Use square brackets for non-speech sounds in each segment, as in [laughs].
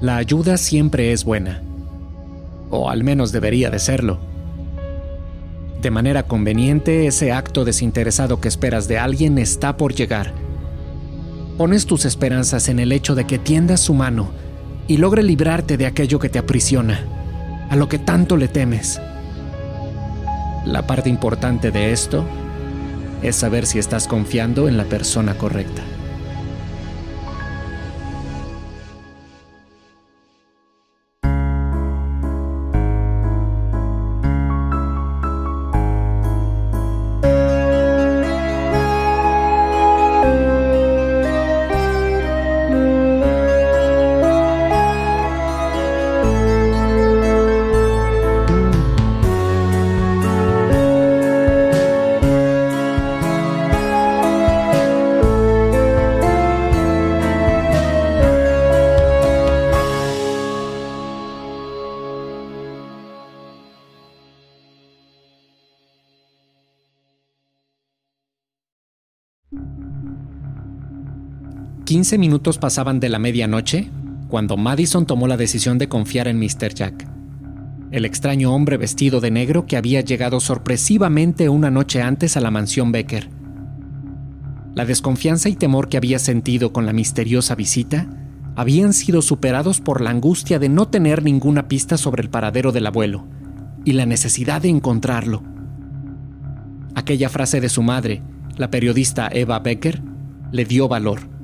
La ayuda siempre es buena, o al menos debería de serlo. De manera conveniente, ese acto desinteresado que esperas de alguien está por llegar. Pones tus esperanzas en el hecho de que tiendas su mano y logre librarte de aquello que te aprisiona, a lo que tanto le temes. La parte importante de esto es saber si estás confiando en la persona correcta. 15 minutos pasaban de la medianoche cuando Madison tomó la decisión de confiar en Mr. Jack, el extraño hombre vestido de negro que había llegado sorpresivamente una noche antes a la mansión Becker. La desconfianza y temor que había sentido con la misteriosa visita habían sido superados por la angustia de no tener ninguna pista sobre el paradero del abuelo y la necesidad de encontrarlo. Aquella frase de su madre, la periodista Eva Becker, le dio valor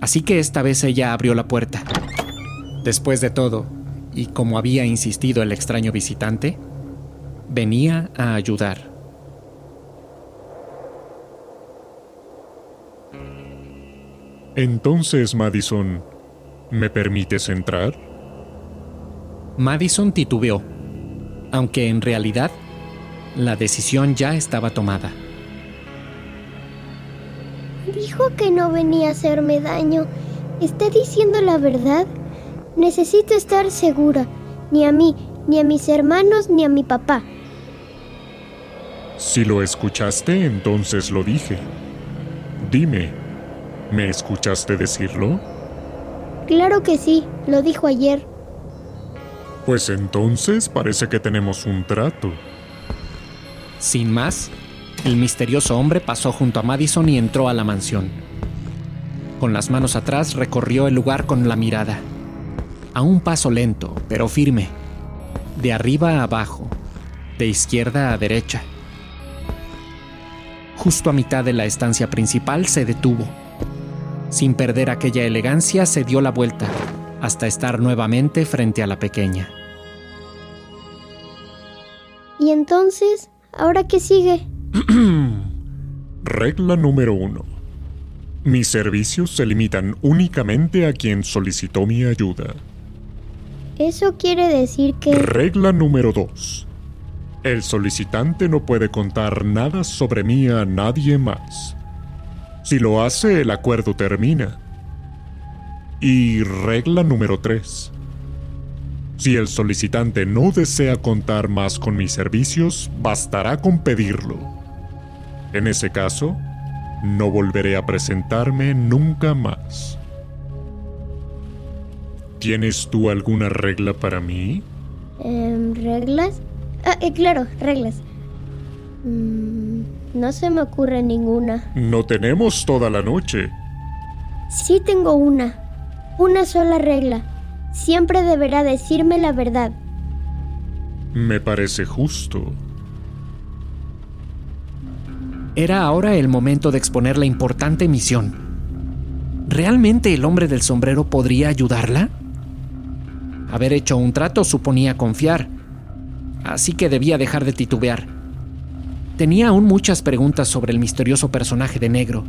Así que esta vez ella abrió la puerta. Después de todo, y como había insistido el extraño visitante, venía a ayudar. Entonces, Madison, ¿me permites entrar? Madison titubeó, aunque en realidad la decisión ya estaba tomada. Dijo que no venía a hacerme daño. ¿Está diciendo la verdad? Necesito estar segura. Ni a mí, ni a mis hermanos, ni a mi papá. Si lo escuchaste, entonces lo dije. Dime, ¿me escuchaste decirlo? Claro que sí, lo dijo ayer. Pues entonces parece que tenemos un trato. Sin más, el misterioso hombre pasó junto a Madison y entró a la mansión. Con las manos atrás recorrió el lugar con la mirada. A un paso lento, pero firme. De arriba a abajo, de izquierda a derecha. Justo a mitad de la estancia principal se detuvo. Sin perder aquella elegancia, se dio la vuelta hasta estar nuevamente frente a la pequeña. ¿Y entonces? ¿Ahora qué sigue? [clears throat] Regla número uno. Mis servicios se limitan únicamente a quien solicitó mi ayuda. Eso quiere decir que... Regla número dos. El solicitante no puede contar nada sobre mí a nadie más. Si lo hace, el acuerdo termina. Y regla número tres. Si el solicitante no desea contar más con mis servicios, bastará con pedirlo. En ese caso, no volveré a presentarme nunca más. ¿Tienes tú alguna regla para mí? Em, ¿Reglas? Ah, eh, claro, reglas. Mm, no se me ocurre ninguna. No tenemos toda la noche. Sí tengo una. Una sola regla. Siempre deberá decirme la verdad. Me parece justo. Era ahora el momento de exponer la importante misión. ¿Realmente el hombre del sombrero podría ayudarla? Haber hecho un trato suponía confiar, así que debía dejar de titubear. Tenía aún muchas preguntas sobre el misterioso personaje de negro,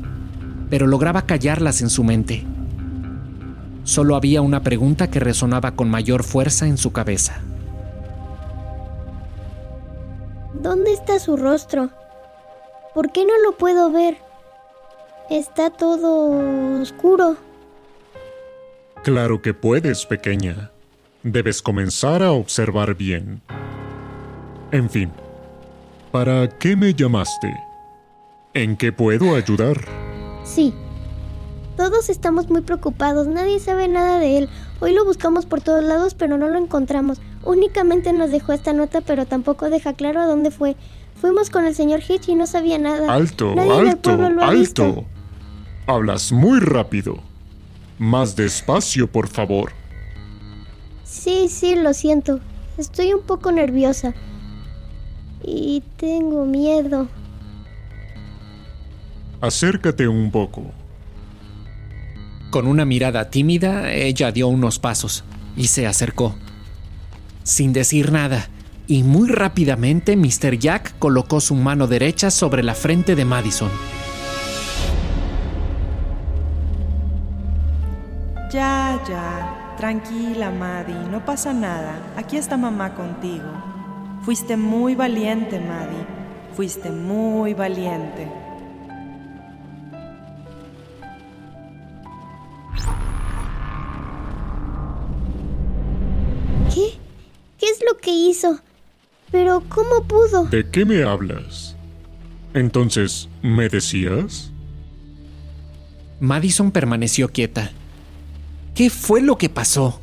pero lograba callarlas en su mente. Solo había una pregunta que resonaba con mayor fuerza en su cabeza. ¿Dónde está su rostro? ¿Por qué no lo puedo ver? Está todo oscuro. Claro que puedes, pequeña. Debes comenzar a observar bien. En fin, ¿para qué me llamaste? ¿En qué puedo ayudar? Sí. Todos estamos muy preocupados, nadie sabe nada de él. Hoy lo buscamos por todos lados, pero no lo encontramos. Únicamente nos dejó esta nota, pero tampoco deja claro a dónde fue. Fuimos con el señor Hitch y no sabía nada. Alto, Nadie alto, pueblo lo ha alto. visto. Hablas muy rápido. Más despacio, por favor. Sí, sí, lo siento. Estoy un poco nerviosa. Y tengo miedo. Acércate un poco. Con una mirada tímida, ella dio unos pasos y se acercó. Sin decir nada, y muy rápidamente Mr. Jack colocó su mano derecha sobre la frente de Madison. Ya, ya. Tranquila, Maddie. No pasa nada. Aquí está mamá contigo. Fuiste muy valiente, Maddie. Fuiste muy valiente. ¿Qué? ¿Qué es lo que hizo? Pero ¿cómo pudo? ¿De qué me hablas? Entonces, ¿me decías? Madison permaneció quieta. ¿Qué fue lo que pasó?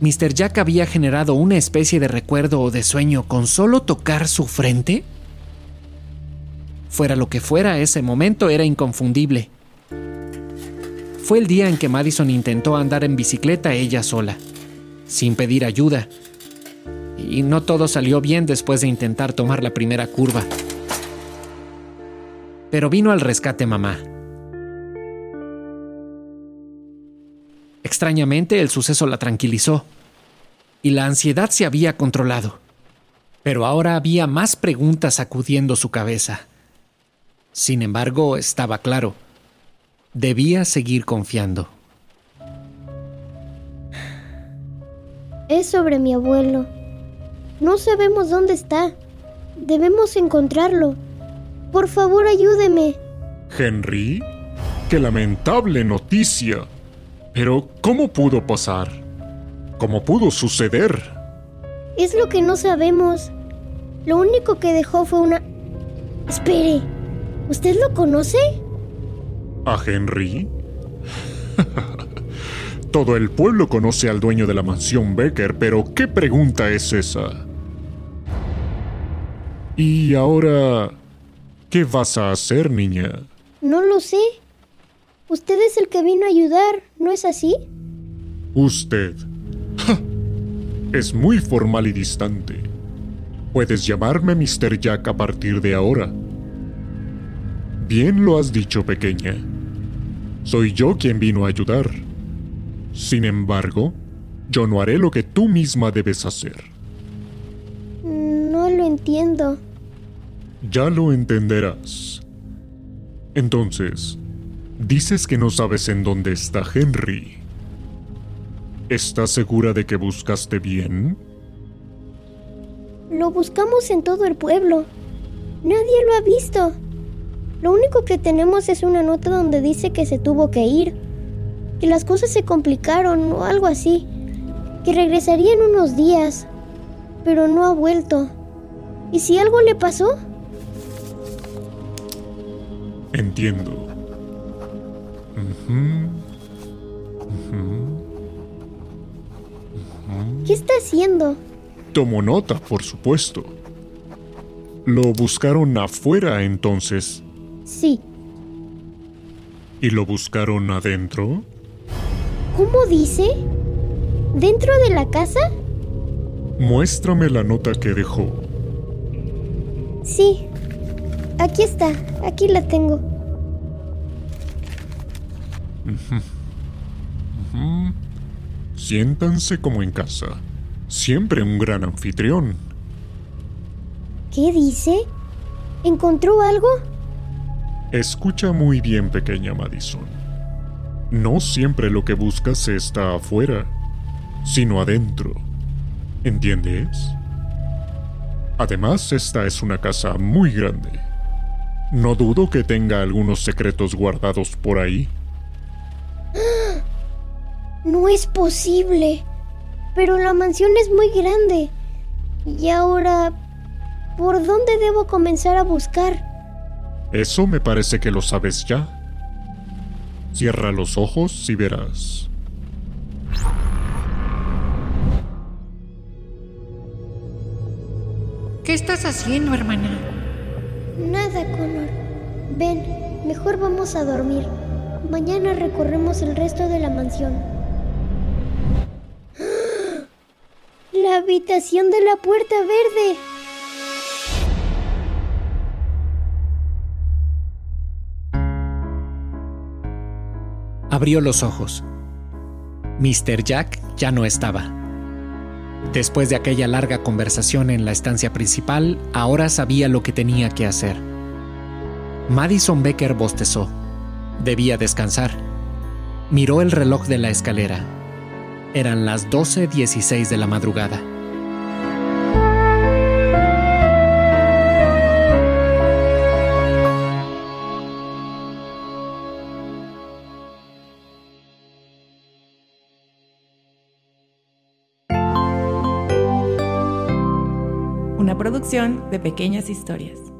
¿Mr. Jack había generado una especie de recuerdo o de sueño con solo tocar su frente? Fuera lo que fuera, ese momento era inconfundible. Fue el día en que Madison intentó andar en bicicleta ella sola, sin pedir ayuda. Y no todo salió bien después de intentar tomar la primera curva. Pero vino al rescate mamá. Extrañamente, el suceso la tranquilizó y la ansiedad se había controlado. Pero ahora había más preguntas sacudiendo su cabeza. Sin embargo, estaba claro. Debía seguir confiando. Es sobre mi abuelo. No sabemos dónde está. Debemos encontrarlo. Por favor, ayúdeme. ¿Henry? ¡Qué lamentable noticia! Pero, ¿cómo pudo pasar? ¿Cómo pudo suceder? Es lo que no sabemos. Lo único que dejó fue una... Espere. ¿Usted lo conoce? ¿A Henry? [laughs] Todo el pueblo conoce al dueño de la mansión Becker, pero ¿qué pregunta es esa? Y ahora, ¿qué vas a hacer, niña? No lo sé. Usted es el que vino a ayudar, ¿no es así? Usted. ¡Ja! Es muy formal y distante. Puedes llamarme Mr. Jack a partir de ahora. Bien lo has dicho, pequeña. Soy yo quien vino a ayudar. Sin embargo, yo no haré lo que tú misma debes hacer. Entiendo. Ya lo entenderás. Entonces, dices que no sabes en dónde está Henry. ¿Estás segura de que buscaste bien? Lo buscamos en todo el pueblo. Nadie lo ha visto. Lo único que tenemos es una nota donde dice que se tuvo que ir, que las cosas se complicaron o algo así, que regresaría en unos días, pero no ha vuelto. ¿Y si algo le pasó? Entiendo. ¿Qué está haciendo? Tomo nota, por supuesto. Lo buscaron afuera entonces. Sí. ¿Y lo buscaron adentro? ¿Cómo dice? ¿Dentro de la casa? Muéstrame la nota que dejó. Sí. Aquí está. Aquí la tengo. Siéntanse como en casa. Siempre un gran anfitrión. ¿Qué dice? ¿Encontró algo? Escucha muy bien, pequeña Madison. No siempre lo que buscas está afuera, sino adentro. ¿Entiendes? Además, esta es una casa muy grande. No dudo que tenga algunos secretos guardados por ahí. [gasps] No es posible. Pero la mansión es muy grande. Y ahora... ¿Por dónde debo comenzar a buscar? Eso me parece que lo sabes ya. Cierra los ojos y verás. ¿Qué estás haciendo, hermana? Nada, Connor. Ven, mejor vamos a dormir. Mañana recorremos el resto de la mansión. La habitación de la puerta verde. Abrió los ojos. Mr. Jack ya no estaba. Después de aquella larga conversación en la estancia principal, ahora sabía lo que tenía que hacer. Madison Becker bostezó. Debía descansar. Miró el reloj de la escalera. Eran las 12.16 de la madrugada. Una producción de pequeñas historias.